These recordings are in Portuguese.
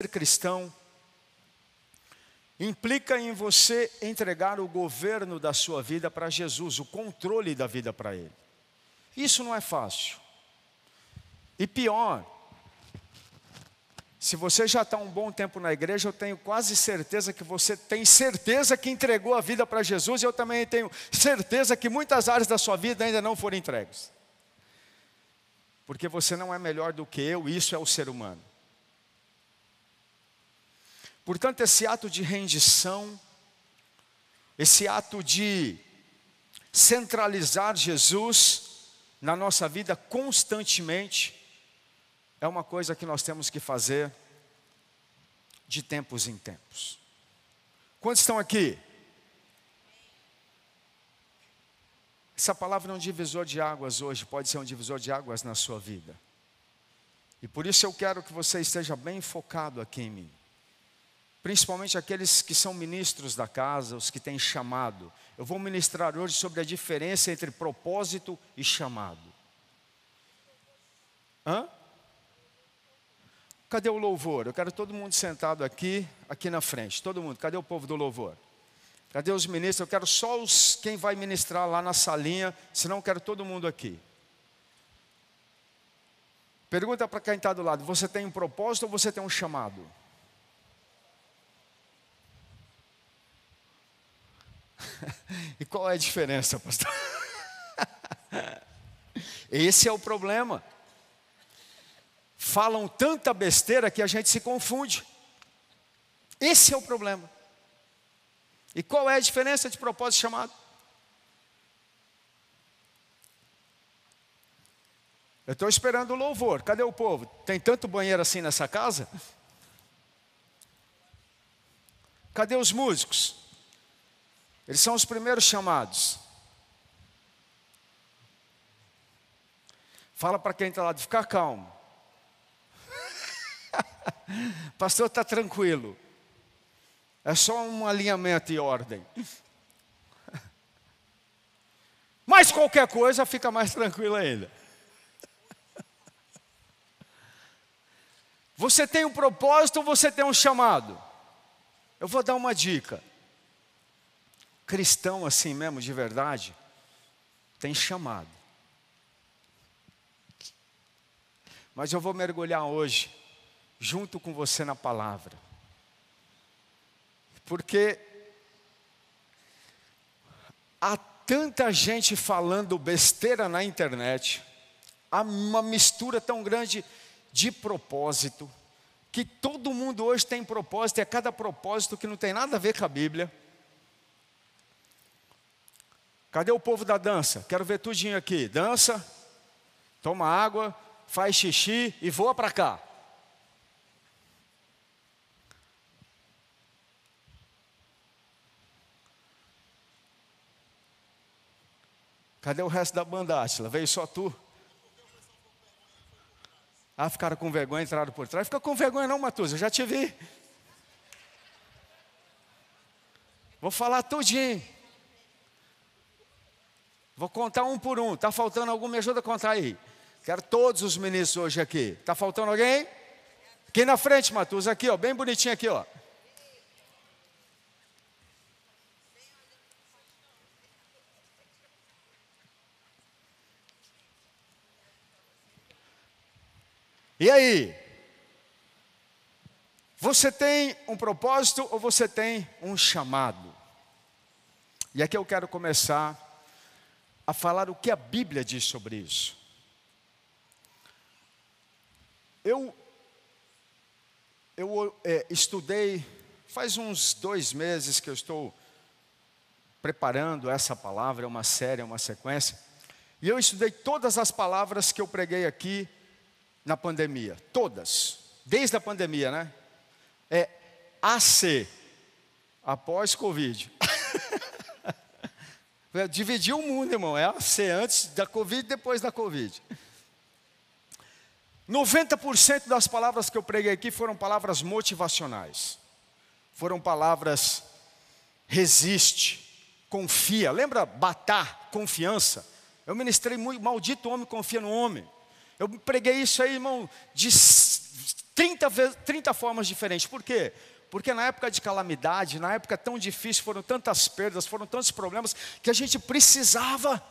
Ser cristão implica em você entregar o governo da sua vida para Jesus, o controle da vida para Ele. Isso não é fácil. E pior, se você já está um bom tempo na igreja, eu tenho quase certeza que você tem certeza que entregou a vida para Jesus, e eu também tenho certeza que muitas áreas da sua vida ainda não foram entregues. Porque você não é melhor do que eu, isso é o ser humano. Portanto, esse ato de rendição, esse ato de centralizar Jesus na nossa vida constantemente, é uma coisa que nós temos que fazer de tempos em tempos. Quantos estão aqui? Essa palavra é um divisor de águas hoje, pode ser um divisor de águas na sua vida. E por isso eu quero que você esteja bem focado aqui em mim principalmente aqueles que são ministros da casa, os que têm chamado. Eu vou ministrar hoje sobre a diferença entre propósito e chamado. Hã? Cadê o louvor? Eu quero todo mundo sentado aqui, aqui na frente. Todo mundo. Cadê o povo do louvor? Cadê os ministros? Eu quero só os quem vai ministrar lá na salinha, senão eu quero todo mundo aqui. Pergunta para quem está do lado: você tem um propósito ou você tem um chamado? e qual é a diferença, pastor? Esse é o problema. Falam tanta besteira que a gente se confunde. Esse é o problema. E qual é a diferença de propósito chamado? Eu estou esperando o louvor. Cadê o povo? Tem tanto banheiro assim nessa casa? Cadê os músicos? Eles são os primeiros chamados. Fala para quem está lá de ficar calmo. Pastor está tranquilo. É só um alinhamento e ordem. Mas qualquer coisa fica mais tranquilo ainda. Você tem um propósito ou você tem um chamado? Eu vou dar uma dica cristão assim mesmo, de verdade, tem chamado. Mas eu vou mergulhar hoje, junto com você na palavra. Porque há tanta gente falando besteira na internet, há uma mistura tão grande de propósito, que todo mundo hoje tem propósito, e é cada propósito que não tem nada a ver com a Bíblia. Cadê o povo da dança? Quero ver tudinho aqui. Dança, toma água, faz xixi e voa para cá. Cadê o resto da banda Átila? Veio só tu? Ah, ficaram com vergonha, entraram por trás. Fica com vergonha não, Matuza, eu já te vi. Vou falar tudinho. Vou contar um por um. Está faltando algum? Me ajuda a contar aí. Quero todos os ministros hoje aqui. Está faltando alguém? Aqui na frente, Matus, aqui, ó, bem bonitinho aqui, ó. E aí? Você tem um propósito ou você tem um chamado? E aqui eu quero começar a falar o que a Bíblia diz sobre isso. Eu, eu é, estudei, faz uns dois meses que eu estou preparando essa palavra, é uma série, é uma sequência, e eu estudei todas as palavras que eu preguei aqui na pandemia, todas, desde a pandemia, né? É AC, após Covid. Dividiu o mundo, irmão. É C antes da Covid e depois da Covid. 90% das palavras que eu preguei aqui foram palavras motivacionais. Foram palavras resiste, confia. Lembra batar, confiança? Eu ministrei muito, maldito homem confia no homem. Eu preguei isso aí, irmão, de 30, 30 formas diferentes. Por quê? Porque na época de calamidade, na época tão difícil, foram tantas perdas, foram tantos problemas, que a gente precisava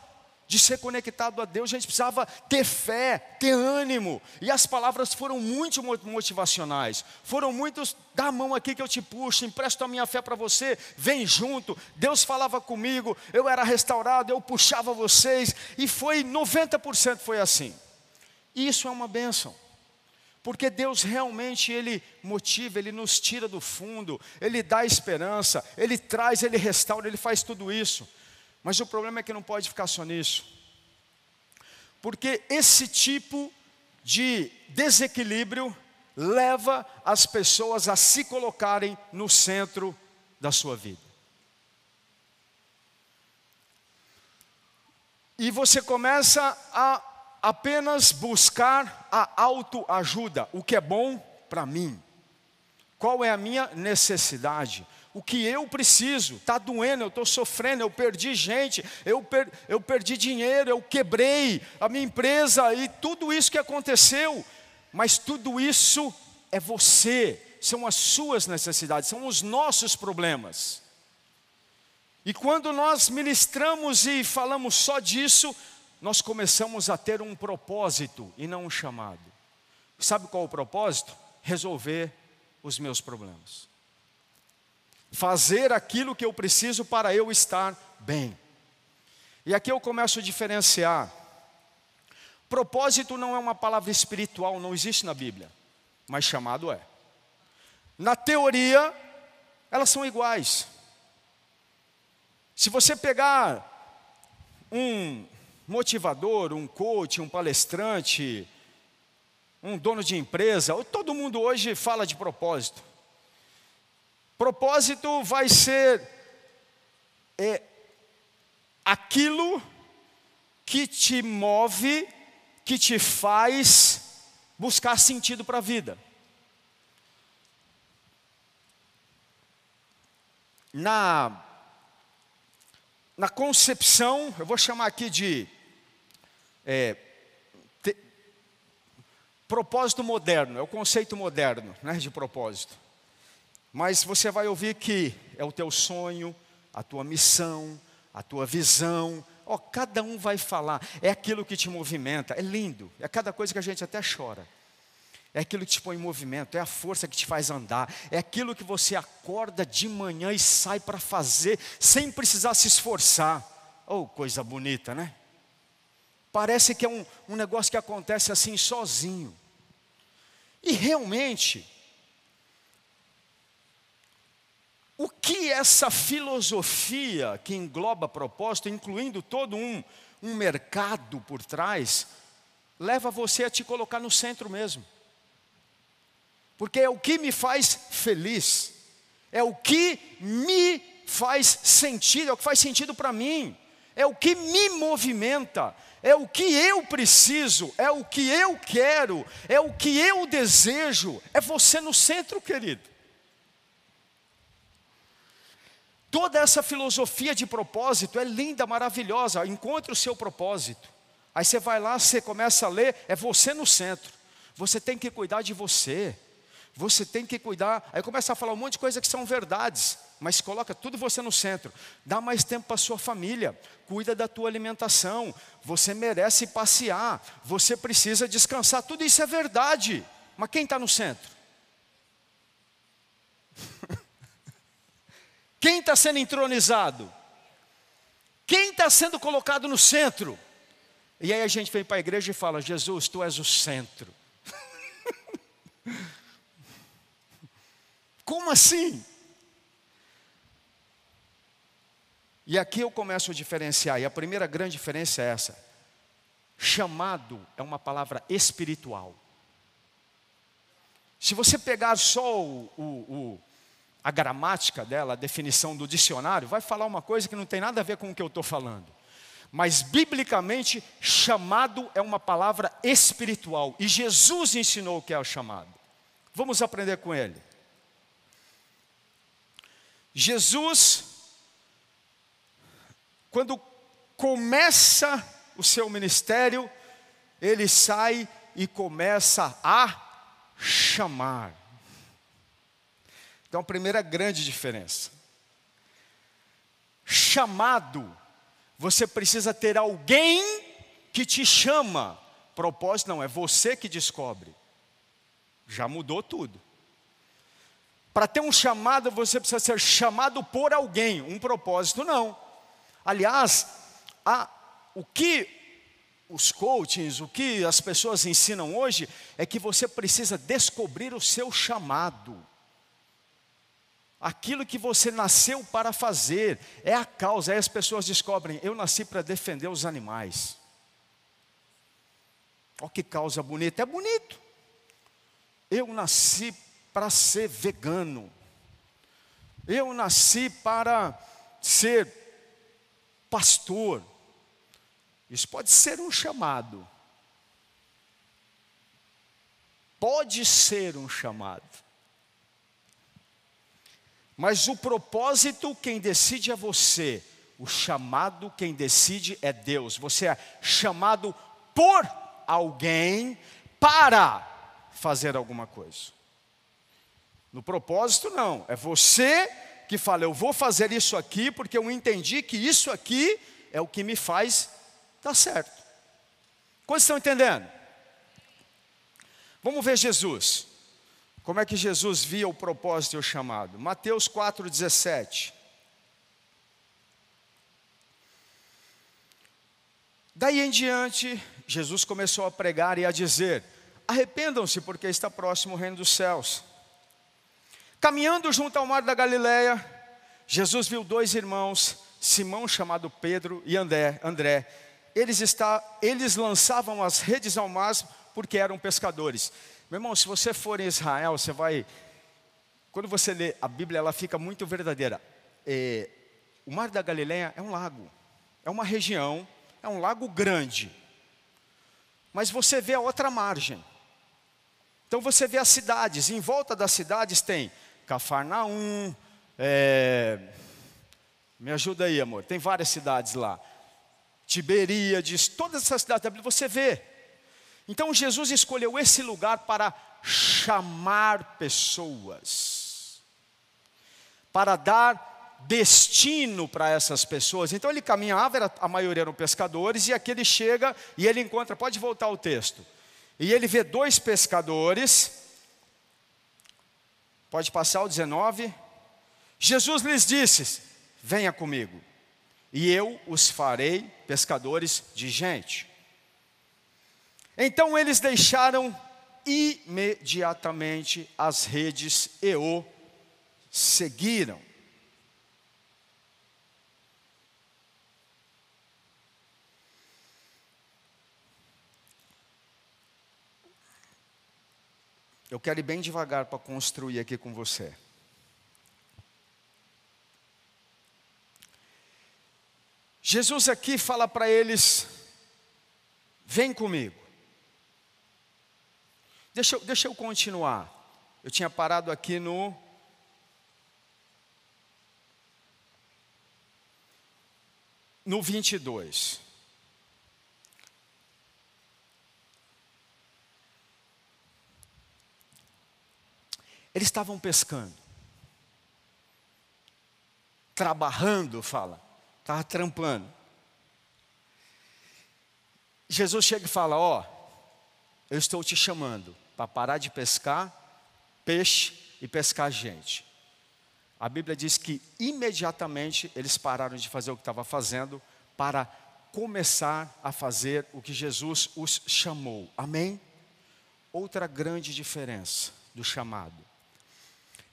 de ser conectado a Deus, a gente precisava ter fé, ter ânimo. E as palavras foram muito motivacionais. Foram muitos, dá a mão aqui que eu te puxo, empresto a minha fé para você, vem junto. Deus falava comigo, eu era restaurado, eu puxava vocês. E foi 90% foi assim. Isso é uma bênção. Porque Deus realmente Ele motiva, Ele nos tira do fundo, Ele dá esperança, Ele traz, Ele restaura, Ele faz tudo isso. Mas o problema é que não pode ficar só nisso. Porque esse tipo de desequilíbrio leva as pessoas a se colocarem no centro da sua vida. E você começa a apenas buscar a autoajuda, o que é bom para mim. Qual é a minha necessidade? o que eu preciso. Está doendo, eu estou sofrendo, eu perdi gente, eu, per, eu perdi dinheiro, eu quebrei a minha empresa e tudo isso que aconteceu. Mas tudo isso é você, são as suas necessidades, são os nossos problemas. E quando nós ministramos e falamos só disso, nós começamos a ter um propósito e não um chamado. Sabe qual o propósito? Resolver os meus problemas fazer aquilo que eu preciso para eu estar bem. E aqui eu começo a diferenciar. Propósito não é uma palavra espiritual, não existe na Bíblia, mas chamado é. Na teoria, elas são iguais. Se você pegar um motivador, um coach, um palestrante, um dono de empresa, todo mundo hoje fala de propósito. Propósito vai ser é, aquilo que te move, que te faz buscar sentido para a vida. Na, na concepção, eu vou chamar aqui de é, te, propósito moderno, é o conceito moderno né, de propósito. Mas você vai ouvir que é o teu sonho, a tua missão, a tua visão. Ó, oh, cada um vai falar. É aquilo que te movimenta. É lindo. É cada coisa que a gente até chora. É aquilo que te põe em movimento, é a força que te faz andar, é aquilo que você acorda de manhã e sai para fazer sem precisar se esforçar. Oh, coisa bonita, né? Parece que é um, um negócio que acontece assim sozinho. E realmente, O que essa filosofia que engloba propósito, incluindo todo um, um mercado por trás, leva você a te colocar no centro mesmo. Porque é o que me faz feliz, é o que me faz sentido, é o que faz sentido para mim, é o que me movimenta, é o que eu preciso, é o que eu quero, é o que eu desejo, é você no centro, querido. Toda essa filosofia de propósito é linda, maravilhosa. Encontre o seu propósito. Aí você vai lá, você começa a ler, é você no centro. Você tem que cuidar de você. Você tem que cuidar. Aí começa a falar um monte de coisas que são verdades, mas coloca tudo você no centro. Dá mais tempo para sua família. Cuida da tua alimentação. Você merece passear. Você precisa descansar. Tudo isso é verdade. Mas quem está no centro? Quem está sendo entronizado? Quem está sendo colocado no centro? E aí a gente vem para a igreja e fala: Jesus, tu és o centro. Como assim? E aqui eu começo a diferenciar, e a primeira grande diferença é essa: chamado é uma palavra espiritual. Se você pegar só o, o, o a gramática dela, a definição do dicionário, vai falar uma coisa que não tem nada a ver com o que eu estou falando. Mas, biblicamente, chamado é uma palavra espiritual. E Jesus ensinou o que é o chamado. Vamos aprender com ele. Jesus, quando começa o seu ministério, ele sai e começa a chamar. Então, a primeira grande diferença. Chamado, você precisa ter alguém que te chama. Propósito não, é você que descobre. Já mudou tudo. Para ter um chamado, você precisa ser chamado por alguém, um propósito não. Aliás, a, o que os coachings, o que as pessoas ensinam hoje, é que você precisa descobrir o seu chamado. Aquilo que você nasceu para fazer, é a causa. Aí as pessoas descobrem: eu nasci para defender os animais. Olha que causa bonita, é bonito. Eu nasci para ser vegano. Eu nasci para ser pastor. Isso pode ser um chamado. Pode ser um chamado. Mas o propósito, quem decide é você. O chamado, quem decide é Deus. Você é chamado por alguém para fazer alguma coisa. No propósito, não. É você que fala, eu vou fazer isso aqui porque eu entendi que isso aqui é o que me faz dar certo. Quantos estão entendendo? Vamos ver Jesus. Como é que Jesus via o propósito e o chamado? Mateus 4,17. Daí em diante, Jesus começou a pregar e a dizer: Arrependam-se, porque está próximo o reino dos céus. Caminhando junto ao mar da Galileia, Jesus viu dois irmãos, Simão chamado Pedro e André. André. Eles, está, eles lançavam as redes ao mar porque eram pescadores. Meu irmão, se você for em Israel, você vai. Quando você lê a Bíblia, ela fica muito verdadeira. É, o Mar da Galileia é um lago, é uma região, é um lago grande. Mas você vê a outra margem. Então você vê as cidades, em volta das cidades tem Cafarnaum, é, me ajuda aí, amor, tem várias cidades lá. Tiberíades, todas essas cidades da Bíblia você vê. Então Jesus escolheu esse lugar para chamar pessoas, para dar destino para essas pessoas. Então ele caminhava, a maioria eram pescadores, e aqui ele chega e ele encontra, pode voltar ao texto. E ele vê dois pescadores, pode passar o 19. Jesus lhes disse: Venha comigo, e eu os farei pescadores de gente. Então eles deixaram imediatamente as redes e o seguiram. Eu quero ir bem devagar para construir aqui com você. Jesus aqui fala para eles: vem comigo. Deixa eu, deixa eu continuar. Eu tinha parado aqui no. No 22. Eles estavam pescando. Trabalhando, fala. Estava trampando. Jesus chega e fala: Ó, oh, eu estou te chamando para parar de pescar peixe e pescar gente. A Bíblia diz que imediatamente eles pararam de fazer o que estava fazendo para começar a fazer o que Jesus os chamou. Amém? Outra grande diferença do chamado.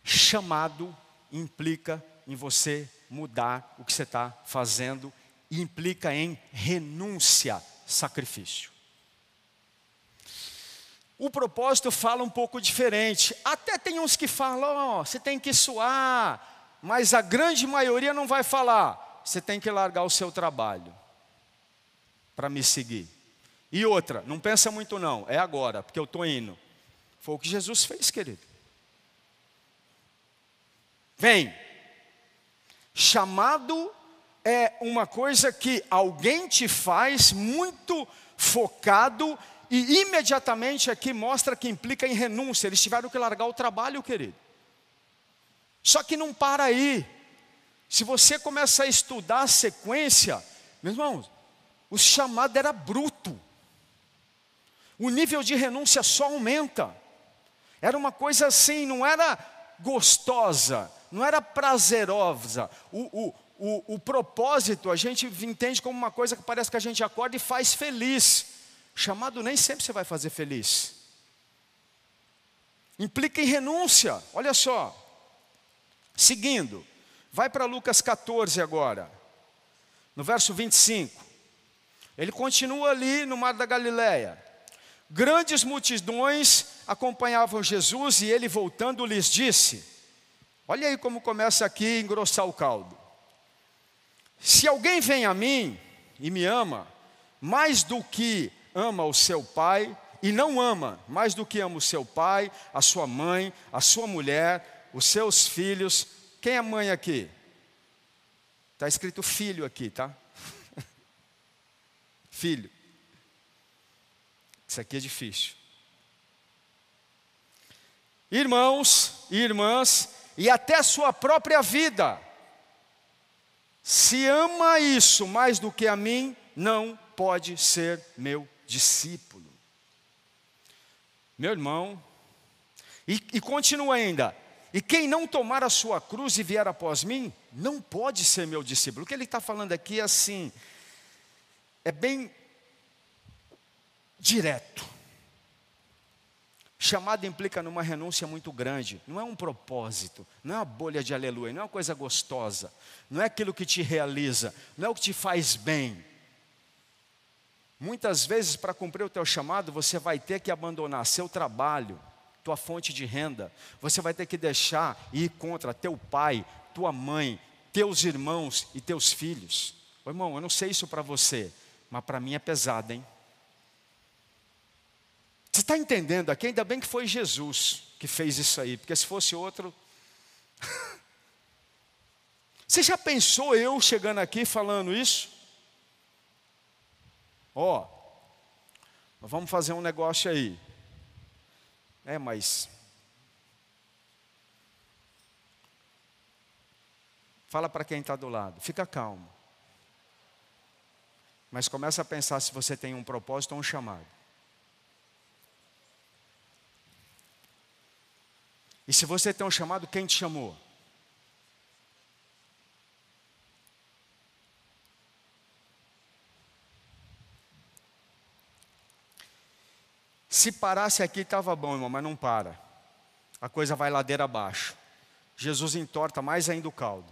Chamado implica em você mudar o que você está fazendo e implica em renúncia, sacrifício. O propósito fala um pouco diferente. Até tem uns que falam, oh, você tem que suar, mas a grande maioria não vai falar, você tem que largar o seu trabalho para me seguir. E outra, não pensa muito não, é agora, porque eu estou indo. Foi o que Jesus fez, querido. Vem. Chamado é uma coisa que alguém te faz muito focado e imediatamente aqui mostra que implica em renúncia. Eles tiveram que largar o trabalho, querido. Só que não para aí. Se você começa a estudar a sequência, meus irmãos, o chamado era bruto. O nível de renúncia só aumenta. Era uma coisa assim, não era gostosa, não era prazerosa. O, o, o, o propósito a gente entende como uma coisa que parece que a gente acorda e faz feliz. Chamado nem sempre você vai fazer feliz. Implica em renúncia, olha só. Seguindo, vai para Lucas 14 agora, no verso 25. Ele continua ali no mar da Galileia. Grandes multidões acompanhavam Jesus e ele voltando lhes disse: Olha aí como começa aqui a engrossar o caldo. Se alguém vem a mim e me ama, mais do que ama o seu pai, e não ama mais do que ama o seu pai, a sua mãe, a sua mulher, os seus filhos. Quem é mãe aqui? Está escrito filho aqui, tá? filho. Isso aqui é difícil. Irmãos e irmãs, e até a sua própria vida. Se ama isso mais do que a mim, não pode ser meu discípulo. Meu irmão, e, e continua ainda: e quem não tomar a sua cruz e vier após mim, não pode ser meu discípulo. O que ele está falando aqui é assim, é bem direto. Chamado implica numa renúncia muito grande, não é um propósito, não é uma bolha de aleluia, não é uma coisa gostosa, não é aquilo que te realiza, não é o que te faz bem. Muitas vezes, para cumprir o teu chamado, você vai ter que abandonar seu trabalho, tua fonte de renda, você vai ter que deixar e ir contra teu pai, tua mãe, teus irmãos e teus filhos. Ô, irmão, eu não sei isso para você, mas para mim é pesado, hein? Você está entendendo aqui? Ainda bem que foi Jesus que fez isso aí, porque se fosse outro. Você já pensou eu chegando aqui falando isso? Ó, oh, vamos fazer um negócio aí. É, mas. Fala para quem está do lado, fica calmo. Mas começa a pensar se você tem um propósito ou um chamado. E se você tem um chamado, quem te chamou? Se parasse aqui estava bom, irmão, mas não para. A coisa vai ladeira abaixo. Jesus entorta mais ainda o caldo.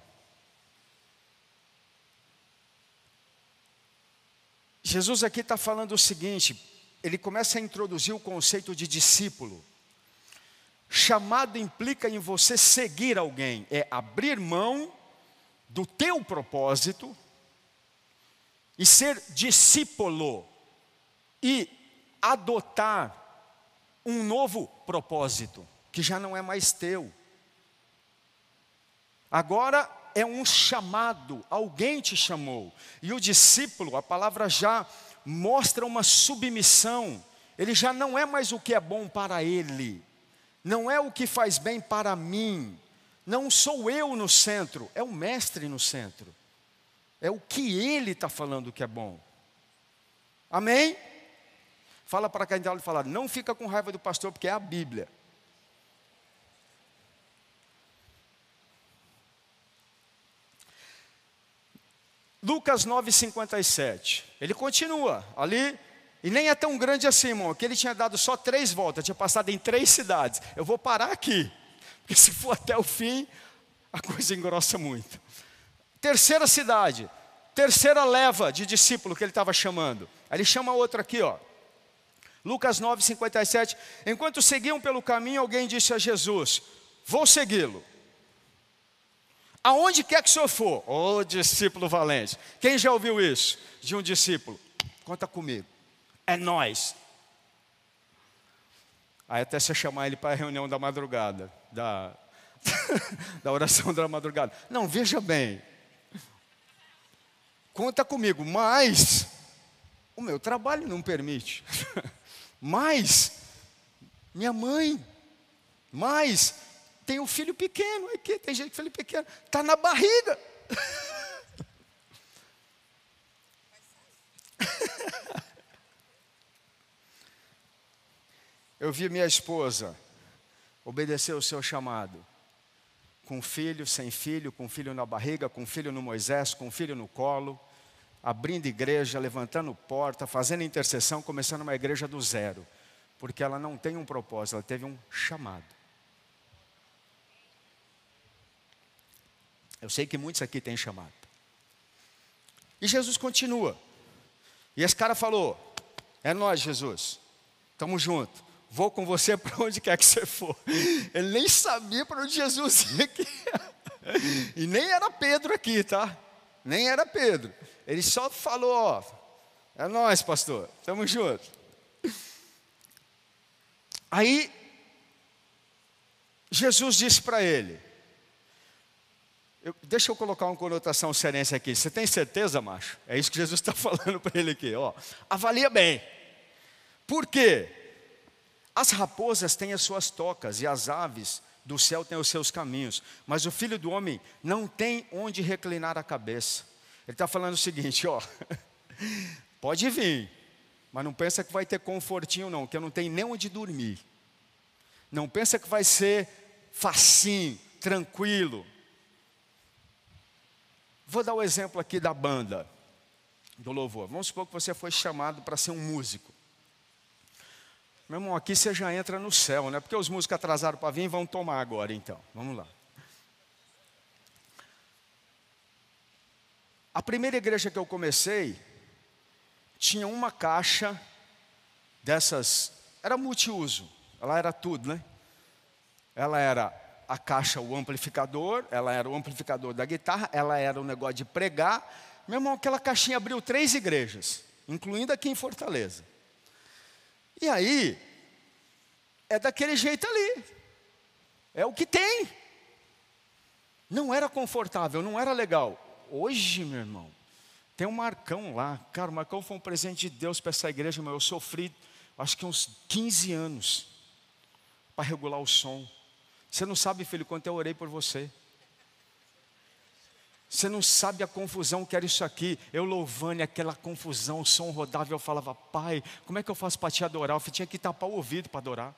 Jesus aqui está falando o seguinte: ele começa a introduzir o conceito de discípulo. Chamado implica em você seguir alguém, é abrir mão do teu propósito e ser discípulo e adotar um novo propósito, que já não é mais teu. Agora é um chamado, alguém te chamou. E o discípulo, a palavra já mostra uma submissão, ele já não é mais o que é bom para ele, não é o que faz bem para mim, não sou eu no centro, é o mestre no centro, é o que ele está falando que é bom. Amém? Fala para quem está falar, não fica com raiva do pastor, porque é a Bíblia. Lucas 9,57. Ele continua ali e nem é tão grande assim, irmão, que ele tinha dado só três voltas, tinha passado em três cidades. Eu vou parar aqui, porque se for até o fim, a coisa engrossa muito. Terceira cidade, terceira leva de discípulo que ele estava chamando. Aí ele chama outra aqui, ó. Lucas 9, 57. Enquanto seguiam pelo caminho, alguém disse a Jesus: Vou segui-lo. Aonde quer que o senhor for, ô oh, discípulo valente. Quem já ouviu isso de um discípulo? Conta comigo é nós. Aí até você chamar ele para a reunião da madrugada, da, da oração da madrugada. Não, veja bem. Conta comigo, mas o meu trabalho não permite. Mas, minha mãe, mas tem um filho pequeno aqui, tem gente que filho pequeno, está na barriga. Eu vi minha esposa obedecer o seu chamado. Com filho, sem filho, com filho na barriga, com filho no Moisés, com filho no colo, abrindo igreja, levantando porta, fazendo intercessão, começando uma igreja do zero. Porque ela não tem um propósito, ela teve um chamado. Eu sei que muitos aqui têm chamado. E Jesus continua. E esse cara falou: É nós, Jesus. Estamos juntos. Vou com você para onde quer que você for. Ele nem sabia para onde Jesus ia aqui. E nem era Pedro aqui, tá? Nem era Pedro. Ele só falou: Ó, é nós, pastor. Estamos juntos. Aí, Jesus disse para ele: eu, deixa eu colocar uma conotação serense aqui. Você tem certeza, macho? É isso que Jesus está falando para ele aqui. Ó, avalia bem. Por quê? As raposas têm as suas tocas e as aves do céu têm os seus caminhos, mas o filho do homem não tem onde reclinar a cabeça. Ele está falando o seguinte: ó, pode vir, mas não pensa que vai ter confortinho, não, que eu não tenho nem onde dormir. Não pensa que vai ser facinho, tranquilo. Vou dar o um exemplo aqui da banda do louvor. Vamos supor que você foi chamado para ser um músico. Meu irmão, aqui você já entra no céu, né? Porque os músicos atrasaram para vir vão tomar agora, então. Vamos lá. A primeira igreja que eu comecei tinha uma caixa dessas, era multiuso, ela era tudo, né? Ela era a caixa, o amplificador, ela era o amplificador da guitarra, ela era o negócio de pregar. Meu irmão, aquela caixinha abriu três igrejas, incluindo aqui em Fortaleza. E aí, é daquele jeito ali, é o que tem. Não era confortável, não era legal. Hoje, meu irmão, tem um Marcão lá. Cara, o Marcão foi um presente de Deus para essa igreja, mas eu sofri, acho que uns 15 anos, para regular o som. Você não sabe, filho, quanto eu orei por você. Você não sabe a confusão que era isso aqui. Eu louvando aquela confusão, o som rodava e eu falava, pai, como é que eu faço para te adorar? Eu tinha que tapar o ouvido para adorar.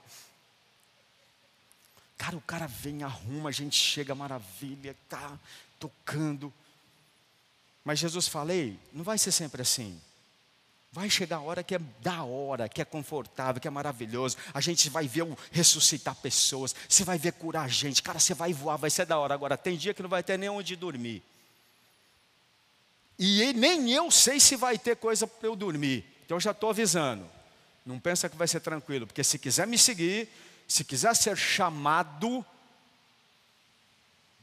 Cara, o cara vem, arruma, a gente chega, maravilha, tá tocando. Mas Jesus falei, não vai ser sempre assim. Vai chegar a hora que é da hora, que é confortável, que é maravilhoso. A gente vai ver o ressuscitar pessoas, você vai ver curar gente. Cara, você vai voar, vai ser da hora. Agora, tem dia que não vai ter nem onde dormir. E nem eu sei se vai ter coisa para eu dormir. Então eu já estou avisando. Não pensa que vai ser tranquilo, porque se quiser me seguir, se quiser ser chamado,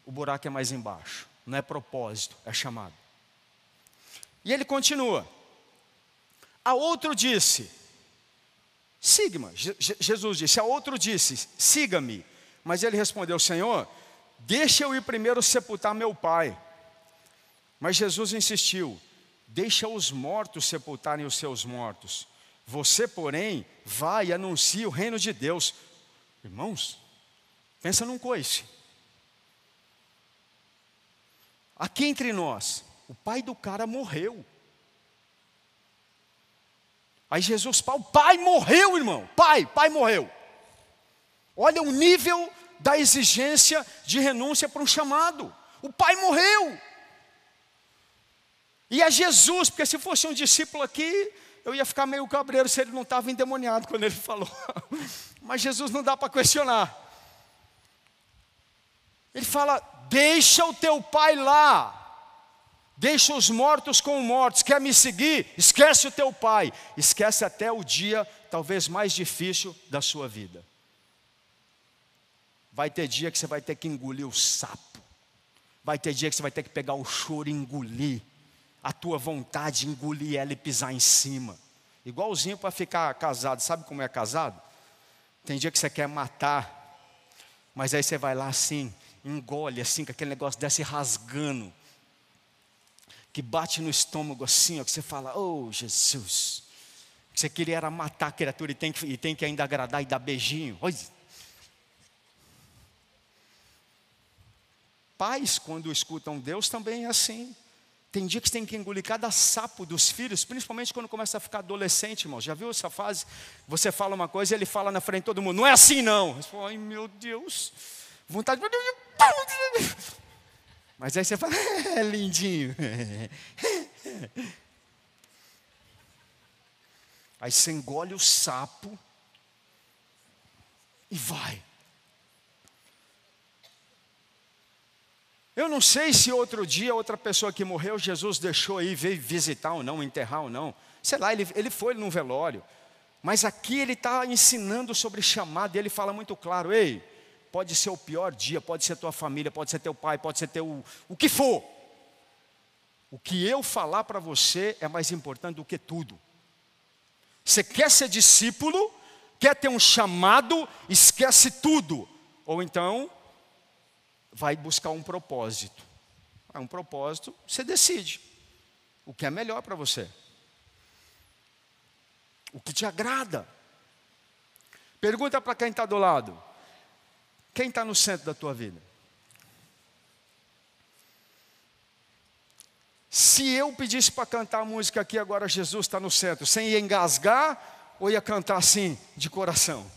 o buraco é mais embaixo. Não é propósito, é chamado. E ele continua. A outro disse, siga-me. Jesus disse, a outro disse, siga-me. Mas ele respondeu, Senhor, deixa eu ir primeiro sepultar meu pai. Mas Jesus insistiu, deixa os mortos sepultarem os seus mortos. Você, porém, vai e anuncia o reino de Deus. Irmãos, pensa num coice. Aqui entre nós, o pai do cara morreu. Aí Jesus, o pai morreu, irmão. Pai, pai morreu. Olha o nível da exigência de renúncia para um chamado. O pai morreu. E é Jesus, porque se fosse um discípulo aqui, eu ia ficar meio cabreiro se ele não estava endemoniado quando ele falou. Mas Jesus não dá para questionar. Ele fala: Deixa o teu pai lá. Deixa os mortos com os mortos. Quer me seguir? Esquece o teu pai. Esquece até o dia talvez mais difícil da sua vida. Vai ter dia que você vai ter que engolir o sapo. Vai ter dia que você vai ter que pegar o choro e engolir. A tua vontade engolir ela e pisar em cima. Igualzinho para ficar casado. Sabe como é casado? Tem dia que você quer matar. Mas aí você vai lá assim, engole assim, com aquele negócio desce rasgando que bate no estômago assim, ó, que você fala, oh Jesus, Você queria era matar a criatura e tem que, e tem que ainda agradar e dar beijinho. Olha. Pais, quando escutam Deus, também é assim. Tem dia que você tem que engolir cada sapo dos filhos, principalmente quando começa a ficar adolescente, irmão. Já viu essa fase? Você fala uma coisa e ele fala na frente de todo mundo. Não é assim, não. Você fala, ai meu Deus. Vontade de. Mas aí você fala, é lindinho. Aí você engole o sapo e vai. Eu não sei se outro dia outra pessoa que morreu, Jesus deixou aí, veio visitar ou não, enterrar ou não. Sei lá, ele, ele foi num velório. Mas aqui ele está ensinando sobre chamado, e ele fala muito claro: ei, pode ser o pior dia, pode ser tua família, pode ser teu pai, pode ser teu. o que for. O que eu falar para você é mais importante do que tudo. Você quer ser discípulo, quer ter um chamado, esquece tudo. Ou então, vai buscar um propósito. É um propósito, você decide o que é melhor para você. O que te agrada. Pergunta para quem está do lado: quem está no centro da tua vida? Se eu pedisse para cantar a música aqui agora, Jesus está no centro, sem engasgar, ou ia cantar assim, de coração?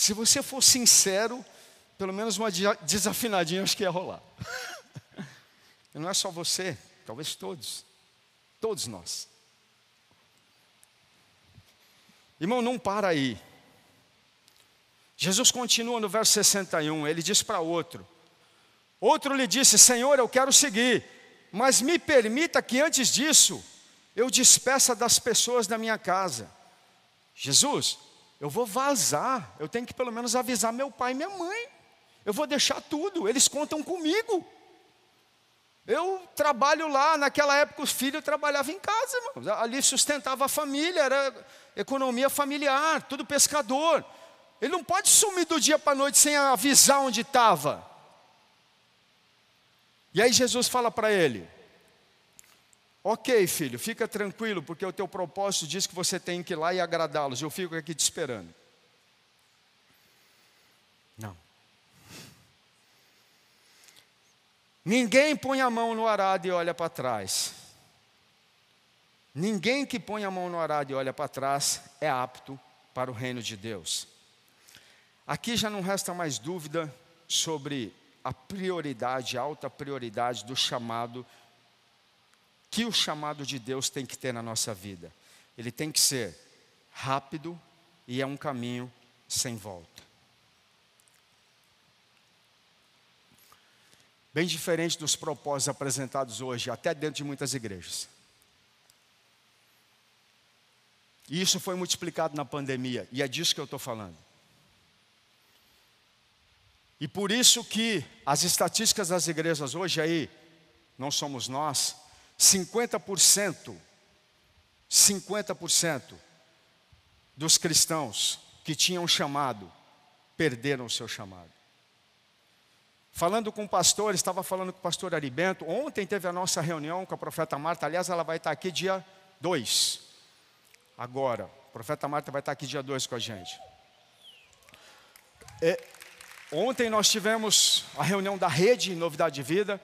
Se você for sincero, pelo menos uma desafinadinha acho que ia rolar. E não é só você, talvez todos, todos nós. Irmão, não para aí. Jesus continua no verso 61, ele diz para outro: Outro lhe disse: Senhor, eu quero seguir, mas me permita que antes disso eu despeça das pessoas da minha casa. Jesus, eu vou vazar, eu tenho que pelo menos avisar meu pai e minha mãe. Eu vou deixar tudo, eles contam comigo. Eu trabalho lá, naquela época os filhos trabalhavam em casa, ali sustentava a família, era economia familiar, tudo pescador. Ele não pode sumir do dia para a noite sem avisar onde estava. E aí Jesus fala para ele: Ok, filho, fica tranquilo, porque o teu propósito diz que você tem que ir lá e agradá-los. Eu fico aqui te esperando. Não. Ninguém põe a mão no arado e olha para trás. Ninguém que põe a mão no arado e olha para trás é apto para o reino de Deus. Aqui já não resta mais dúvida sobre a prioridade, a alta prioridade do chamado que o chamado de Deus tem que ter na nossa vida. Ele tem que ser rápido e é um caminho sem volta. Bem diferente dos propósitos apresentados hoje, até dentro de muitas igrejas. E isso foi multiplicado na pandemia, e é disso que eu estou falando. E por isso que as estatísticas das igrejas hoje aí, não somos nós, 50%, 50% dos cristãos que tinham chamado, perderam o seu chamado. Falando com o pastor, estava falando com o pastor Aribento, ontem teve a nossa reunião com a profeta Marta, aliás, ela vai estar aqui dia 2. Agora, a profeta Marta vai estar aqui dia 2 com a gente. É, Ontem nós tivemos a reunião da rede Novidade de Vida,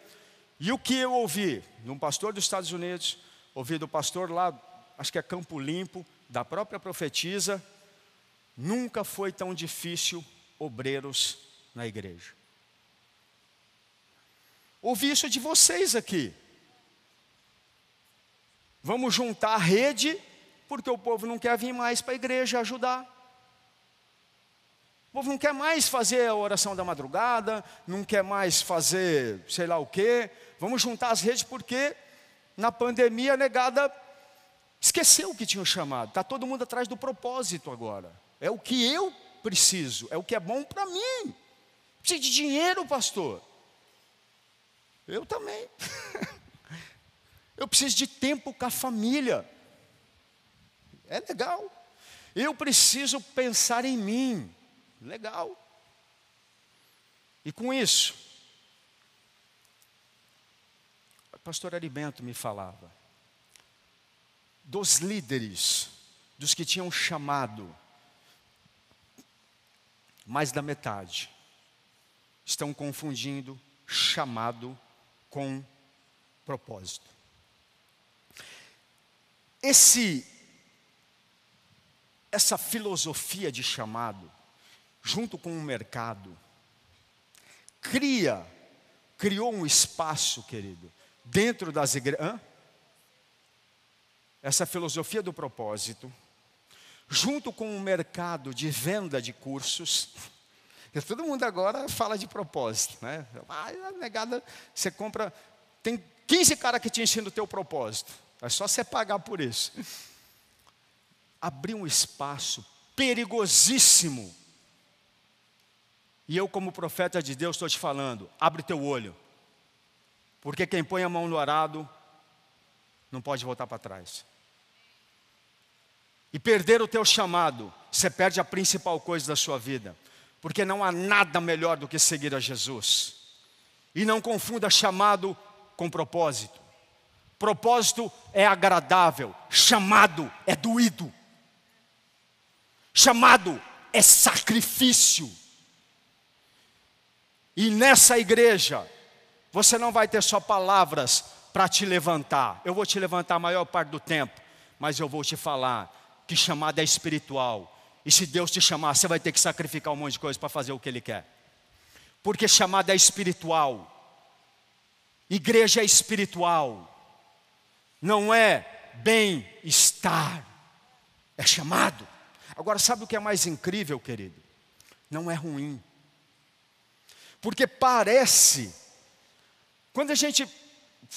e o que eu ouvi num pastor dos Estados Unidos, ouvi do pastor lá, acho que é Campo Limpo, da própria profetisa, nunca foi tão difícil obreiros na igreja. Ouvi isso de vocês aqui. Vamos juntar a rede, porque o povo não quer vir mais para a igreja ajudar povo não quer mais fazer a oração da madrugada, não quer mais fazer sei lá o quê. Vamos juntar as redes porque na pandemia a negada esqueceu o que tinha chamado. Está todo mundo atrás do propósito agora. É o que eu preciso, é o que é bom para mim. Preciso de dinheiro, pastor. Eu também. eu preciso de tempo com a família. É legal. Eu preciso pensar em mim. Legal. E com isso, o pastor Alimento me falava. dos líderes, dos que tinham chamado, mais da metade estão confundindo chamado com propósito. Esse essa filosofia de chamado, junto com o mercado, cria, criou um espaço, querido, dentro das igrejas. Essa filosofia do propósito, junto com o mercado de venda de cursos, porque todo mundo agora fala de propósito, né? Ah, negada, você compra, tem 15 caras que te ensinam o teu propósito. É só você pagar por isso. Abriu um espaço perigosíssimo. E eu, como profeta de Deus, estou te falando: abre teu olho. Porque quem põe a mão no arado não pode voltar para trás. E perder o teu chamado, você perde a principal coisa da sua vida. Porque não há nada melhor do que seguir a Jesus. E não confunda chamado com propósito. Propósito é agradável, chamado é doído. Chamado é sacrifício. E nessa igreja, você não vai ter só palavras para te levantar. Eu vou te levantar a maior parte do tempo, mas eu vou te falar que chamada é espiritual. E se Deus te chamar, você vai ter que sacrificar um monte de coisa para fazer o que Ele quer. Porque chamada é espiritual. Igreja é espiritual não é bem-estar, é chamado. Agora, sabe o que é mais incrível, querido? Não é ruim. Porque parece, quando a gente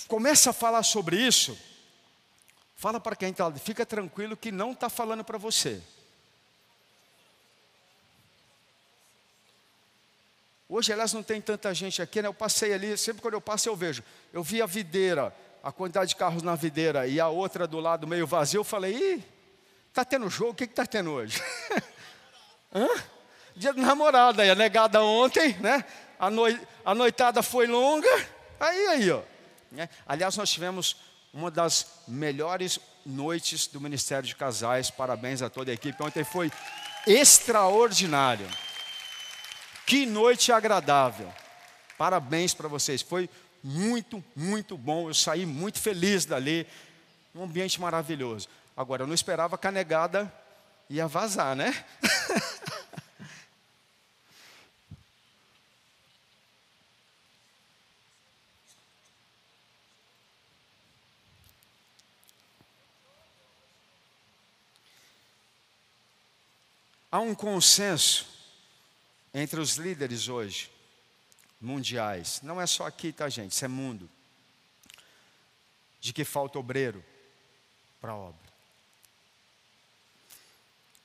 começa a falar sobre isso, fala para quem está, fica tranquilo que não está falando para você. Hoje, aliás, não tem tanta gente aqui, né? Eu passei ali, sempre quando eu passo eu vejo. Eu vi a videira a quantidade de carros na videira e a outra do lado meio vazio, eu falei, ih, tá tendo jogo, o que está tendo hoje? Hã? Dia do namorado, aí a negada ontem, né? A, noi, a noitada foi longa, aí, aí, ó. Né? Aliás, nós tivemos uma das melhores noites do Ministério de Casais, parabéns a toda a equipe, ontem foi extraordinário. Que noite agradável. Parabéns para vocês. Foi muito, muito bom. Eu saí muito feliz dali. Um ambiente maravilhoso. Agora, eu não esperava que a negada ia vazar, né? Há um consenso entre os líderes hoje mundiais. Não é só aqui, tá, gente? Isso é mundo. De que falta obreiro para a obra.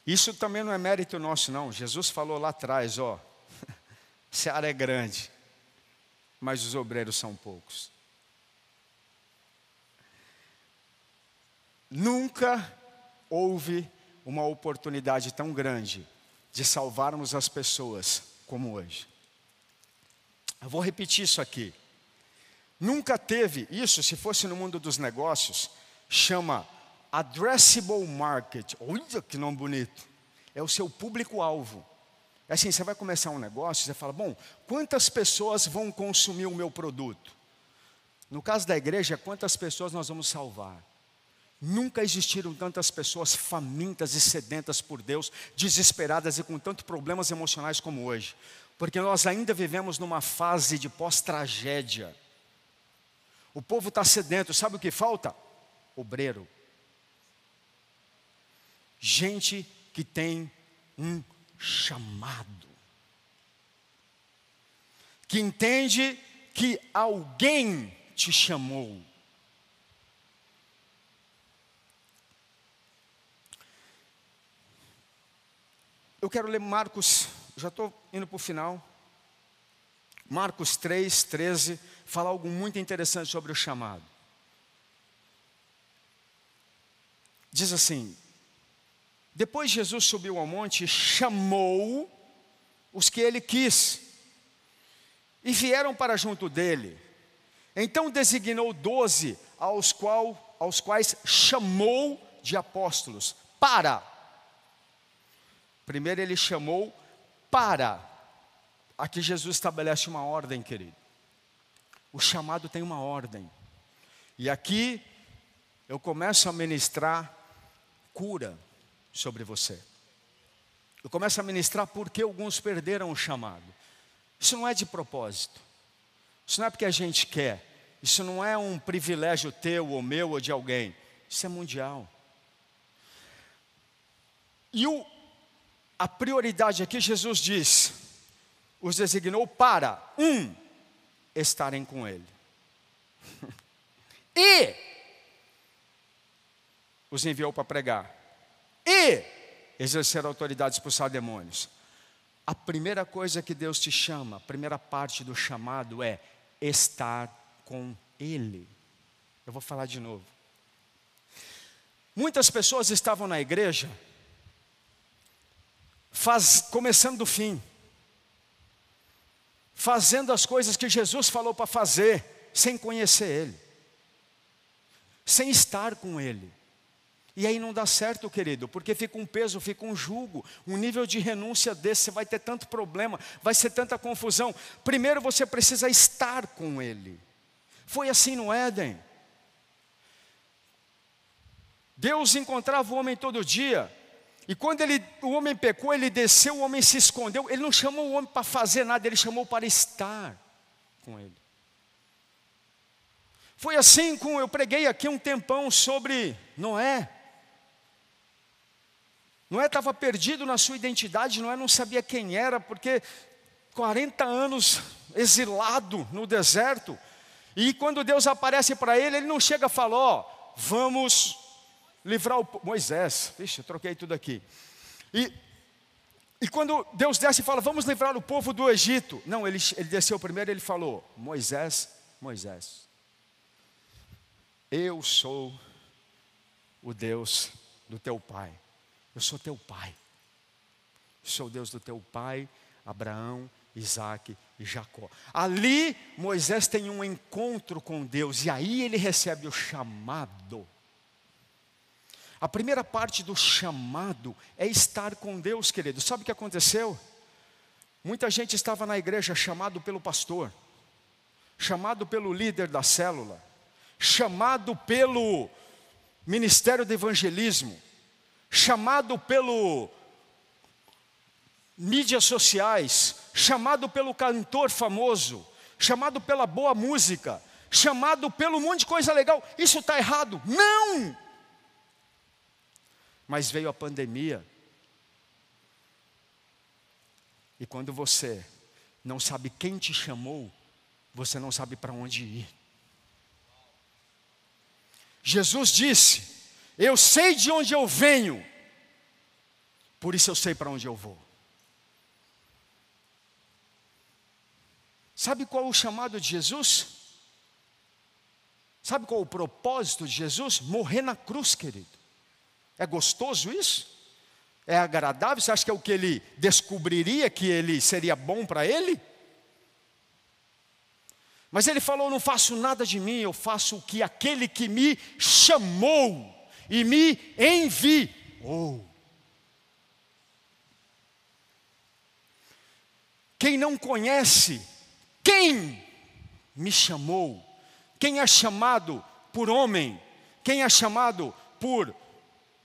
Isso também não é mérito nosso, não. Jesus falou lá atrás, ó. Seara é grande, mas os obreiros são poucos. Nunca houve uma oportunidade tão grande de salvarmos as pessoas como hoje. Eu vou repetir isso aqui. Nunca teve isso, se fosse no mundo dos negócios, chama addressable market. Olha que nome bonito. É o seu público-alvo. É assim, você vai começar um negócio, você fala, bom, quantas pessoas vão consumir o meu produto? No caso da igreja, quantas pessoas nós vamos salvar? Nunca existiram tantas pessoas famintas e sedentas por Deus, desesperadas e com tantos problemas emocionais como hoje porque nós ainda vivemos numa fase de pós-tragédia. O povo está sedento, sabe o que falta? Obreiro. Gente que tem um chamado, que entende que alguém te chamou. Eu quero ler Marcos já estou indo para o final. Marcos 3, 13, fala algo muito interessante sobre o chamado. Diz assim: Depois Jesus subiu ao monte e chamou os que ele quis, e vieram para junto dele. Então designou doze, aos, qual, aos quais chamou de apóstolos para. Primeiro ele chamou para. Aqui Jesus estabelece uma ordem, querido. O chamado tem uma ordem. E aqui eu começo a ministrar cura sobre você. Eu começo a ministrar porque alguns perderam o chamado. Isso não é de propósito. Isso não é porque a gente quer. Isso não é um privilégio teu ou meu ou de alguém. Isso é mundial. E o, a prioridade aqui, Jesus diz: os designou para, um, estarem com Ele. e os enviou para pregar. E exercer autoridade, expulsar demônios. A primeira coisa que Deus te chama, a primeira parte do chamado é estar com Ele. Eu vou falar de novo. Muitas pessoas estavam na igreja, faz, começando do fim, fazendo as coisas que Jesus falou para fazer, sem conhecer Ele, sem estar com Ele. E aí não dá certo, querido, porque fica um peso, fica um jugo, um nível de renúncia desse, você vai ter tanto problema, vai ser tanta confusão. Primeiro você precisa estar com Ele. Foi assim no Éden. Deus encontrava o homem todo dia, e quando ele, o homem pecou, ele desceu, o homem se escondeu. Ele não chamou o homem para fazer nada, ele chamou para estar com ele. Foi assim com eu preguei aqui um tempão sobre Noé. Noé estava perdido na sua identidade, Noé não sabia quem era, porque 40 anos exilado no deserto, e quando Deus aparece para ele, ele não chega e fala: Ó, vamos livrar o Moisés, vixe, eu troquei tudo aqui. E, e quando Deus desce e fala: Vamos livrar o povo do Egito, não, ele, ele desceu primeiro ele falou: Moisés, Moisés, eu sou o Deus do teu pai. Eu sou teu pai. Sou Deus do teu pai, Abraão, Isaac e Jacó. Ali Moisés tem um encontro com Deus e aí ele recebe o chamado. A primeira parte do chamado é estar com Deus, querido. Sabe o que aconteceu? Muita gente estava na igreja chamado pelo pastor, chamado pelo líder da célula, chamado pelo ministério de evangelismo, chamado pelo mídias sociais, chamado pelo cantor famoso, chamado pela boa música, chamado pelo monte de coisa legal. Isso está errado? Não! Mas veio a pandemia. E quando você não sabe quem te chamou, você não sabe para onde ir. Jesus disse: eu sei de onde eu venho, por isso eu sei para onde eu vou. Sabe qual o chamado de Jesus? Sabe qual o propósito de Jesus? Morrer na cruz, querido. É gostoso isso? É agradável? Você acha que é o que ele descobriria que ele seria bom para ele? Mas ele falou: Não faço nada de mim, eu faço o que aquele que me chamou e me enviou. Quem não conhece quem me chamou, quem é chamado por homem, quem é chamado por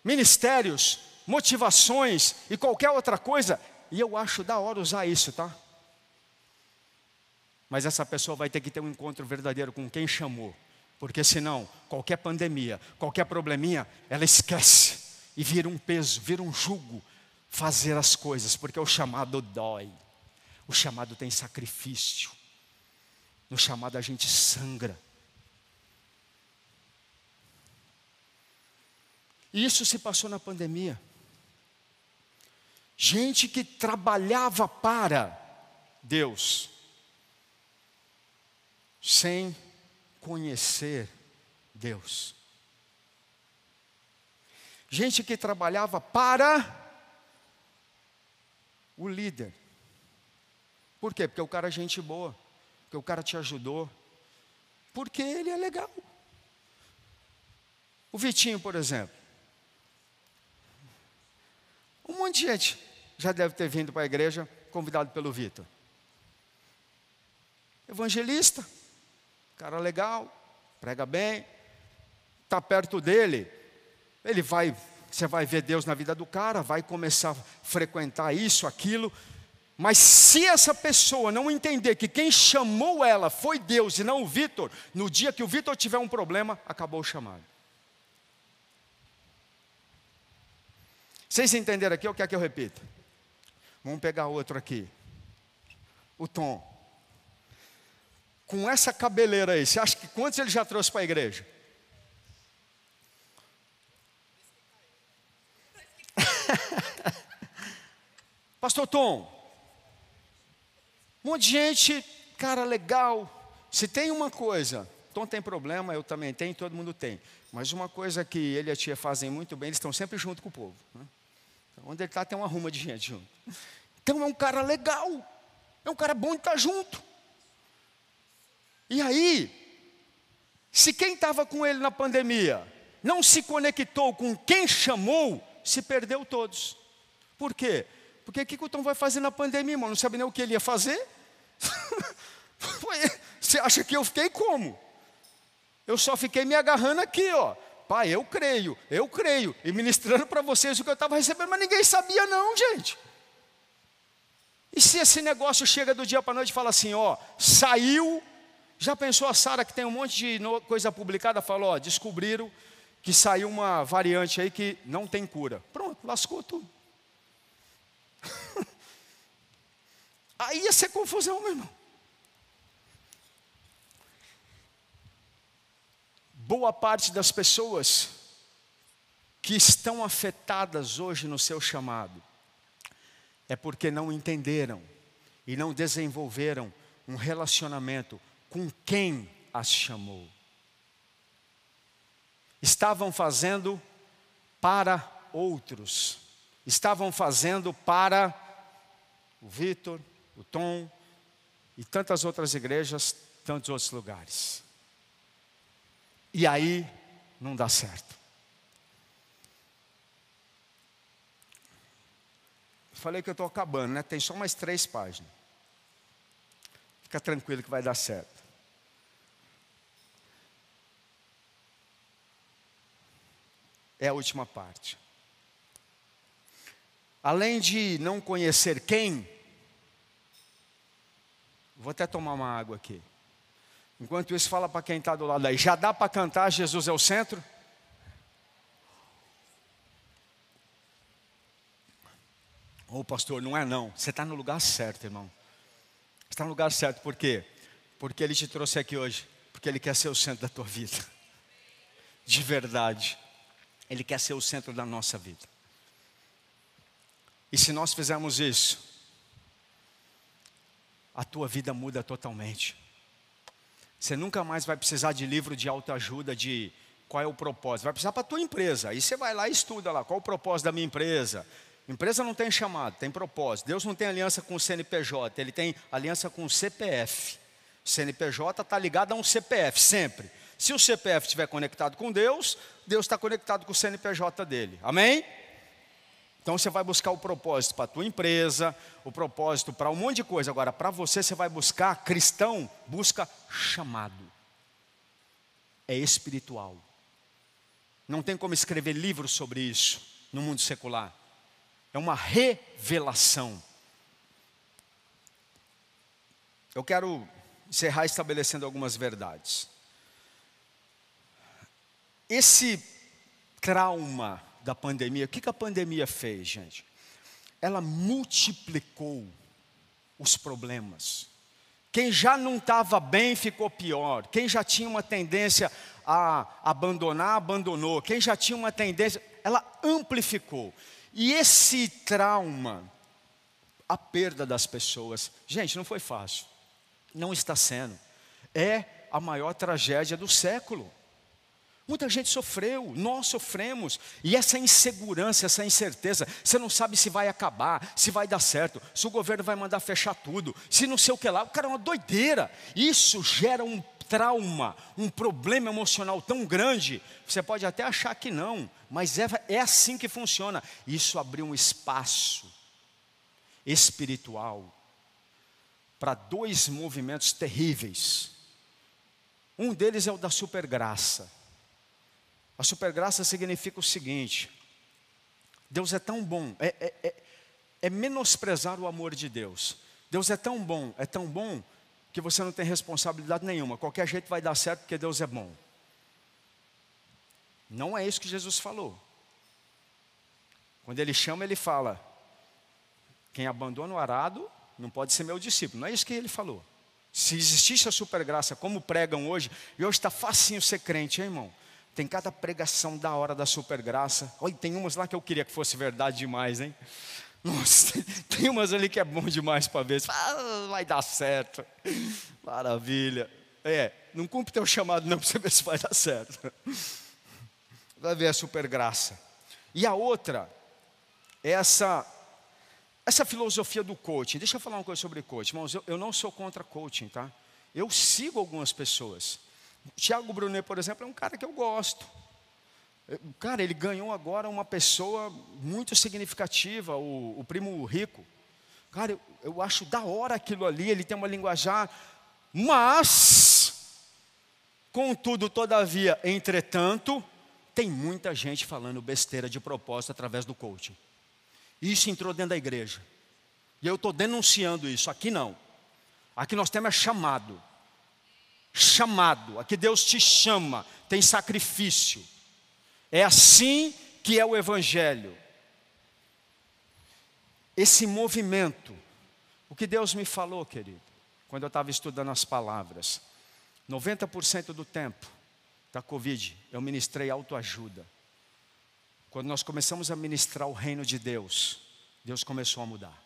ministérios, motivações e qualquer outra coisa, e eu acho da hora usar isso, tá? Mas essa pessoa vai ter que ter um encontro verdadeiro com quem chamou. Porque senão, qualquer pandemia, qualquer probleminha, ela esquece e vira um peso, vira um jugo fazer as coisas, porque o chamado dói. O chamado tem sacrifício. No chamado a gente sangra. Isso se passou na pandemia. Gente que trabalhava para Deus, sem conhecer Deus. Gente que trabalhava para o líder. Por quê? Porque o cara é gente boa, porque o cara te ajudou, porque ele é legal. O Vitinho, por exemplo, Um monte de gente já deve ter vindo para a igreja, convidado pelo Vitor. Evangelista, cara legal, prega bem, está perto dele, ele vai, você vai ver Deus na vida do cara, vai começar a frequentar isso, aquilo, mas se essa pessoa não entender que quem chamou ela foi Deus e não o Vitor, no dia que o Vitor tiver um problema, acabou o chamado. Vocês entenderam aqui ou quer que eu repita? Vamos pegar outro aqui. O Tom. Com essa cabeleira aí, você acha que quantos ele já trouxe para a igreja? Pastor Tom, um monte de gente, cara, legal. Se tem uma coisa, Tom tem problema, eu também tenho, todo mundo tem. Mas uma coisa que ele e a tia fazem muito bem, eles estão sempre junto com o povo. Né? Onde ele está, tem uma ruma de gente junto. Então é um cara legal, é um cara bom de estar junto. E aí, se quem estava com ele na pandemia não se conectou com quem chamou, se perdeu todos. Por quê? Porque o que o Tom vai fazer na pandemia, irmão? Não sabe nem o que ele ia fazer? Você acha que eu fiquei como? Eu só fiquei me agarrando aqui, ó. Pai, eu creio, eu creio, e ministrando para vocês o que eu estava recebendo, mas ninguém sabia, não, gente. E se esse negócio chega do dia para a noite e fala assim, ó, saiu, já pensou a Sara que tem um monte de coisa publicada, falou, ó, descobriram que saiu uma variante aí que não tem cura. Pronto, lascou tudo. Aí ia ser confusão, meu irmão. Boa parte das pessoas que estão afetadas hoje no seu chamado é porque não entenderam e não desenvolveram um relacionamento com quem as chamou. Estavam fazendo para outros estavam fazendo para o Vitor, o Tom e tantas outras igrejas, tantos outros lugares. E aí não dá certo. Falei que eu estou acabando, né? Tem só mais três páginas. Fica tranquilo que vai dar certo. É a última parte. Além de não conhecer quem, vou até tomar uma água aqui. Enquanto isso, fala para quem está do lado aí: já dá para cantar Jesus é o centro? Ô oh, pastor, não é não. Você está no lugar certo, irmão. Você está no lugar certo, por quê? Porque Ele te trouxe aqui hoje. Porque Ele quer ser o centro da tua vida. De verdade. Ele quer ser o centro da nossa vida. E se nós fizermos isso, a tua vida muda totalmente. Você nunca mais vai precisar de livro de autoajuda de qual é o propósito. Vai precisar para a tua empresa. Aí você vai lá e estuda lá qual é o propósito da minha empresa. Empresa não tem chamado, tem propósito. Deus não tem aliança com o CNPJ, ele tem aliança com o CPF. O CNPJ está ligado a um CPF, sempre. Se o CPF estiver conectado com Deus, Deus está conectado com o CNPJ dele. Amém? Então você vai buscar o propósito para a tua empresa, o propósito para um monte de coisa. Agora, para você, você vai buscar, cristão, busca chamado. É espiritual. Não tem como escrever livro sobre isso no mundo secular. É uma revelação. Eu quero encerrar estabelecendo algumas verdades. Esse trauma da pandemia, o que, que a pandemia fez, gente? Ela multiplicou os problemas. Quem já não estava bem ficou pior. Quem já tinha uma tendência a abandonar, abandonou. Quem já tinha uma tendência, ela amplificou. E esse trauma, a perda das pessoas, gente, não foi fácil. Não está sendo. É a maior tragédia do século. Muita gente sofreu, nós sofremos, e essa insegurança, essa incerteza, você não sabe se vai acabar, se vai dar certo, se o governo vai mandar fechar tudo, se não sei o que lá, o cara é uma doideira. Isso gera um trauma, um problema emocional tão grande, você pode até achar que não, mas é, é assim que funciona. Isso abriu um espaço espiritual para dois movimentos terríveis. Um deles é o da supergraça. A supergraça significa o seguinte: Deus é tão bom, é, é, é, é menosprezar o amor de Deus. Deus é tão bom, é tão bom, que você não tem responsabilidade nenhuma. Qualquer jeito vai dar certo porque Deus é bom. Não é isso que Jesus falou. Quando ele chama, ele fala: quem abandona o arado não pode ser meu discípulo. Não é isso que ele falou. Se existisse a supergraça como pregam hoje, e hoje está facinho ser crente, hein, irmão? Tem cada pregação da hora da supergraça. Olha, tem umas lá que eu queria que fosse verdade demais, hein? Nossa, tem umas ali que é bom demais para ver. Ah, vai dar certo. Maravilha. É, não cumpre teu chamado não para você ver se vai dar certo. Vai ver a supergraça. E a outra, essa essa filosofia do coaching. Deixa eu falar uma coisa sobre coaching. Irmãos, eu, eu não sou contra coaching, tá? Eu sigo algumas pessoas. Tiago Brunet, por exemplo, é um cara que eu gosto. Cara, ele ganhou agora uma pessoa muito significativa, o, o primo rico. Cara, eu, eu, acho da hora aquilo ali, ele tem uma linguajar, mas, contudo, todavia, entretanto, tem muita gente falando besteira de propósito através do coaching. Isso entrou dentro da igreja. E eu estou denunciando isso. Aqui não. Aqui nós temos é chamado. Chamado. Aqui Deus te chama. Tem sacrifício. É assim que é o Evangelho. Esse movimento, o que Deus me falou, querido, quando eu estava estudando as palavras, 90% do tempo da Covid eu ministrei autoajuda. Quando nós começamos a ministrar o reino de Deus, Deus começou a mudar.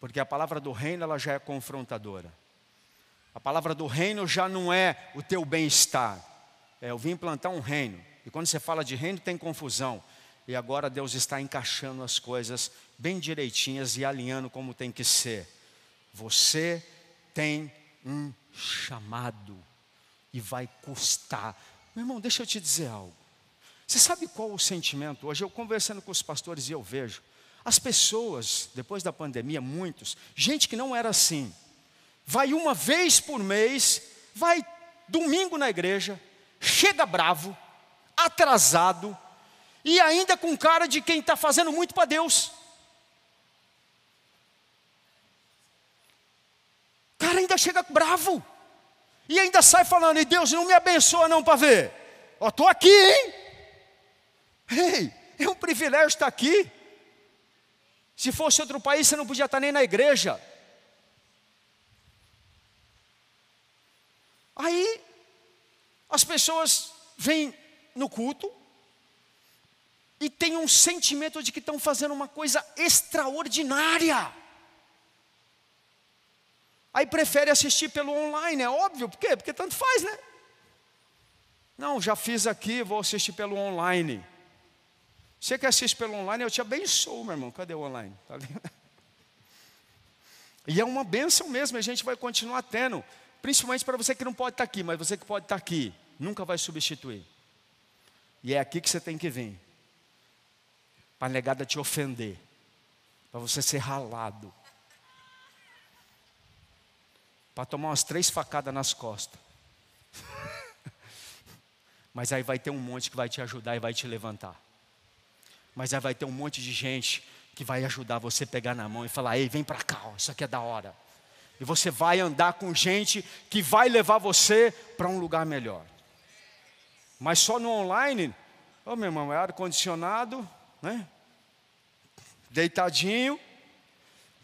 Porque a palavra do reino ela já é confrontadora. A palavra do reino já não é o teu bem-estar. É, eu vim implantar um reino. E quando você fala de reino, tem confusão. E agora Deus está encaixando as coisas bem direitinhas e alinhando como tem que ser. Você tem um chamado e vai custar. Meu irmão, deixa eu te dizer algo. Você sabe qual o sentimento? Hoje eu conversando com os pastores e eu vejo as pessoas, depois da pandemia, muitos, gente que não era assim, vai uma vez por mês, vai domingo na igreja, chega bravo, atrasado e ainda com cara de quem está fazendo muito para Deus. O cara ainda chega bravo e ainda sai falando: e Deus não me abençoa não para ver. Ó, estou aqui, hein? Ei, é um privilégio estar aqui. Se fosse outro país, você não podia estar nem na igreja. Aí, as pessoas vêm no culto e tem um sentimento de que estão fazendo uma coisa extraordinária. Aí prefere assistir pelo online, é óbvio, por quê? Porque tanto faz, né? Não, já fiz aqui, vou assistir pelo online. Você que assiste pelo online, eu te abençoo, meu irmão. Cadê o online? Tá e é uma benção mesmo, a gente vai continuar tendo. Principalmente para você que não pode estar aqui, mas você que pode estar aqui, nunca vai substituir. E é aqui que você tem que vir. Para a negada te ofender. Para você ser ralado. Para tomar umas três facadas nas costas. Mas aí vai ter um monte que vai te ajudar e vai te levantar. Mas aí vai ter um monte de gente que vai ajudar você a pegar na mão e falar: ei, vem para cá, ó, isso aqui é da hora. E você vai andar com gente que vai levar você para um lugar melhor. Mas só no online, ô oh, meu irmão, é ar-condicionado, né? Deitadinho,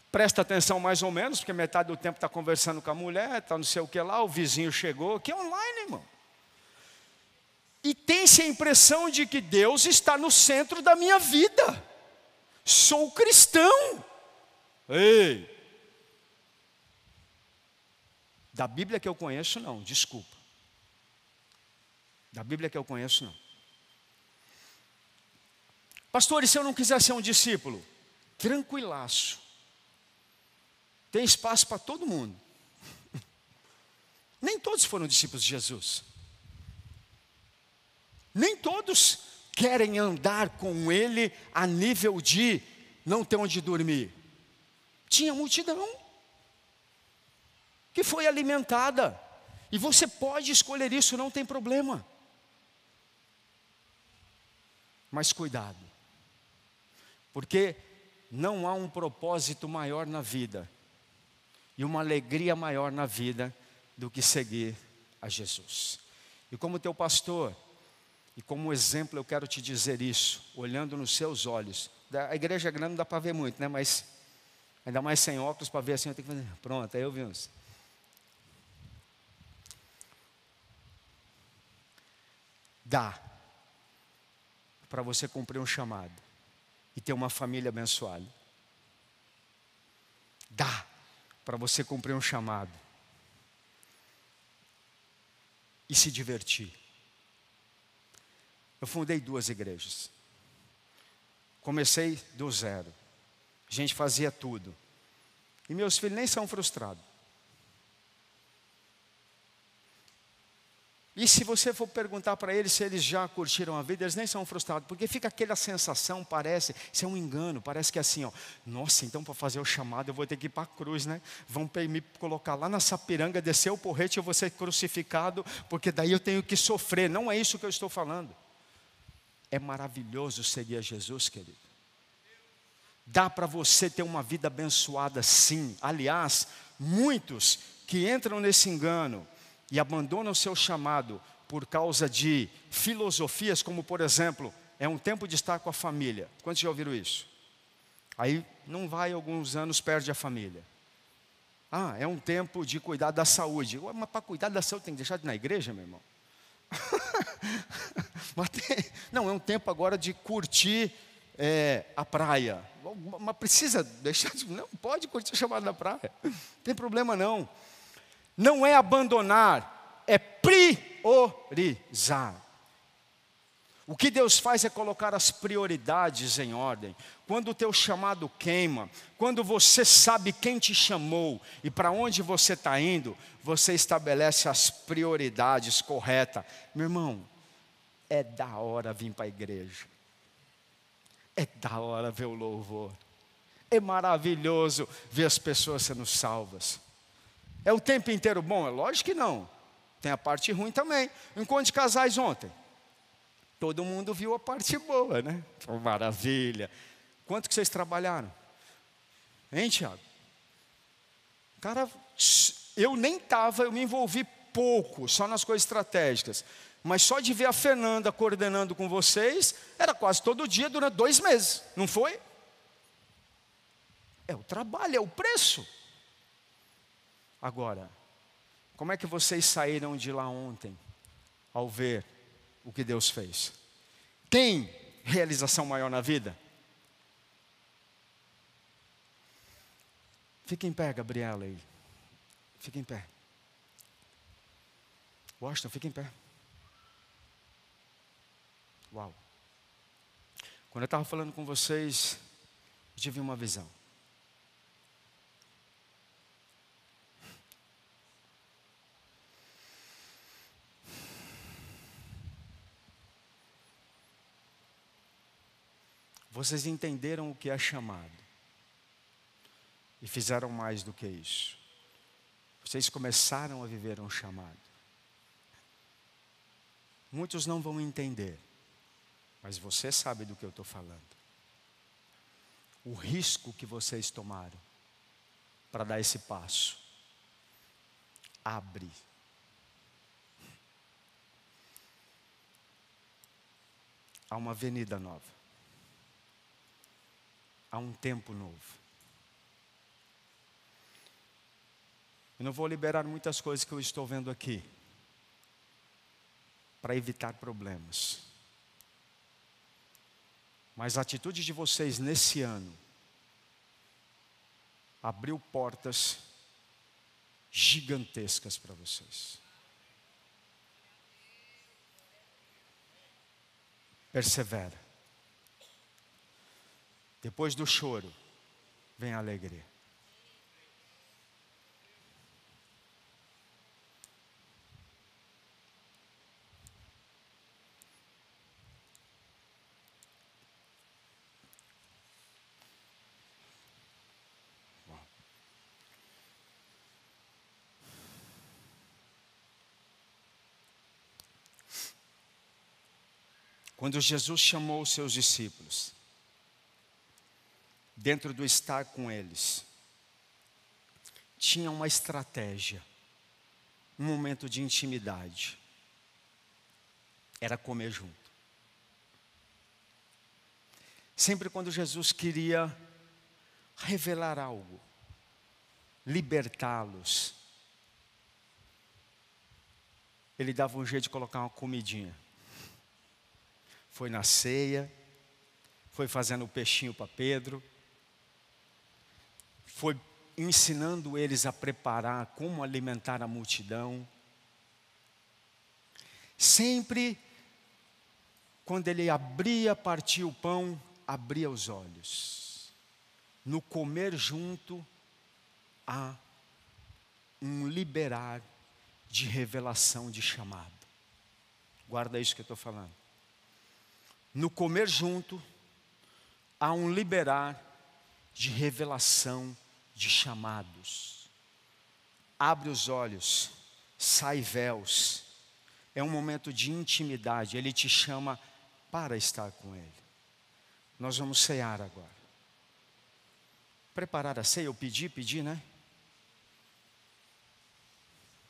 presta atenção mais ou menos, porque metade do tempo está conversando com a mulher, está não sei o que lá, o vizinho chegou, que é online, irmão. E tem-se a impressão de que Deus está no centro da minha vida. Sou cristão. Ei! Da Bíblia que eu conheço, não, desculpa. Da Bíblia que eu conheço, não. Pastor, e se eu não quiser ser um discípulo? Tranquilaço. Tem espaço para todo mundo. Nem todos foram discípulos de Jesus. Nem todos querem andar com Ele a nível de não ter onde dormir. Tinha multidão que foi alimentada. E você pode escolher isso, não tem problema. Mas cuidado, porque não há um propósito maior na vida e uma alegria maior na vida do que seguir a Jesus. E como teu pastor, e como exemplo eu quero te dizer isso, olhando nos seus olhos. A igreja grande não dá para ver muito, né? Mas ainda mais sem óculos para ver assim, eu tenho que fazer. Pronto, aí eu vi uns. Dá para você cumprir um chamado e ter uma família abençoada. Dá para você cumprir um chamado e se divertir. Eu fundei duas igrejas. Comecei do zero. A gente fazia tudo. E meus filhos nem são frustrados. E se você for perguntar para eles se eles já curtiram a vida, eles nem são frustrados, porque fica aquela sensação, parece, isso é um engano, parece que é assim, ó, nossa, então para fazer o chamado eu vou ter que ir para a cruz, né? Vão me colocar lá na sapiranga, descer o porrete, eu vou ser crucificado, porque daí eu tenho que sofrer. Não é isso que eu estou falando. É maravilhoso seguir a Jesus, querido. Dá para você ter uma vida abençoada, sim. Aliás, muitos que entram nesse engano, e abandona o seu chamado por causa de filosofias, como por exemplo, é um tempo de estar com a família. Quantos já ouviram isso? Aí não vai alguns anos, perde a família. Ah, é um tempo de cuidar da saúde. Mas para cuidar da saúde tem que deixar de ir na igreja, meu irmão? não, é um tempo agora de curtir é, a praia. Mas precisa deixar de. Não, pode curtir o chamado da praia. Não tem problema não não é abandonar, é priorizar. O que Deus faz é colocar as prioridades em ordem. Quando o teu chamado queima, quando você sabe quem te chamou e para onde você está indo, você estabelece as prioridades corretas. Meu irmão, é da hora vir para a igreja. É da hora ver o louvor. É maravilhoso ver as pessoas sendo salvas. É o tempo inteiro bom? É lógico que não. Tem a parte ruim também. Encontro de casais ontem. Todo mundo viu a parte boa, né? Maravilha. Quanto que vocês trabalharam? Hein, Tiago? Cara, eu nem estava, eu me envolvi pouco, só nas coisas estratégicas. Mas só de ver a Fernanda coordenando com vocês, era quase todo dia durante dois meses, não foi? É o trabalho, é o preço. Agora, como é que vocês saíram de lá ontem ao ver o que Deus fez? Tem realização maior na vida? Fica em pé, Gabriela aí. Fica em pé. Washington, fica em pé. Uau. Quando eu estava falando com vocês, tive uma visão. Vocês entenderam o que é chamado e fizeram mais do que isso. Vocês começaram a viver um chamado. Muitos não vão entender, mas você sabe do que eu estou falando. O risco que vocês tomaram para dar esse passo abre. Há uma avenida nova a um tempo novo. Eu não vou liberar muitas coisas que eu estou vendo aqui, para evitar problemas. Mas a atitude de vocês nesse ano abriu portas gigantescas para vocês. Persevera. Depois do choro, vem a alegria. quando Jesus chamou os seus discípulos, dentro do estar com eles, tinha uma estratégia, um momento de intimidade. Era comer junto. Sempre quando Jesus queria revelar algo, libertá-los, ele dava um jeito de colocar uma comidinha. Foi na ceia, foi fazendo o peixinho para Pedro, foi ensinando eles a preparar como alimentar a multidão. Sempre, quando ele abria, partia o pão, abria os olhos. No comer junto, há um liberar de revelação de chamado. Guarda isso que eu estou falando. No comer junto, há um liberar de revelação de chamados. Abre os olhos, sai véus. É um momento de intimidade. Ele te chama para estar com Ele. Nós vamos cear agora. Preparar a ceia, eu pedi, pedi, né?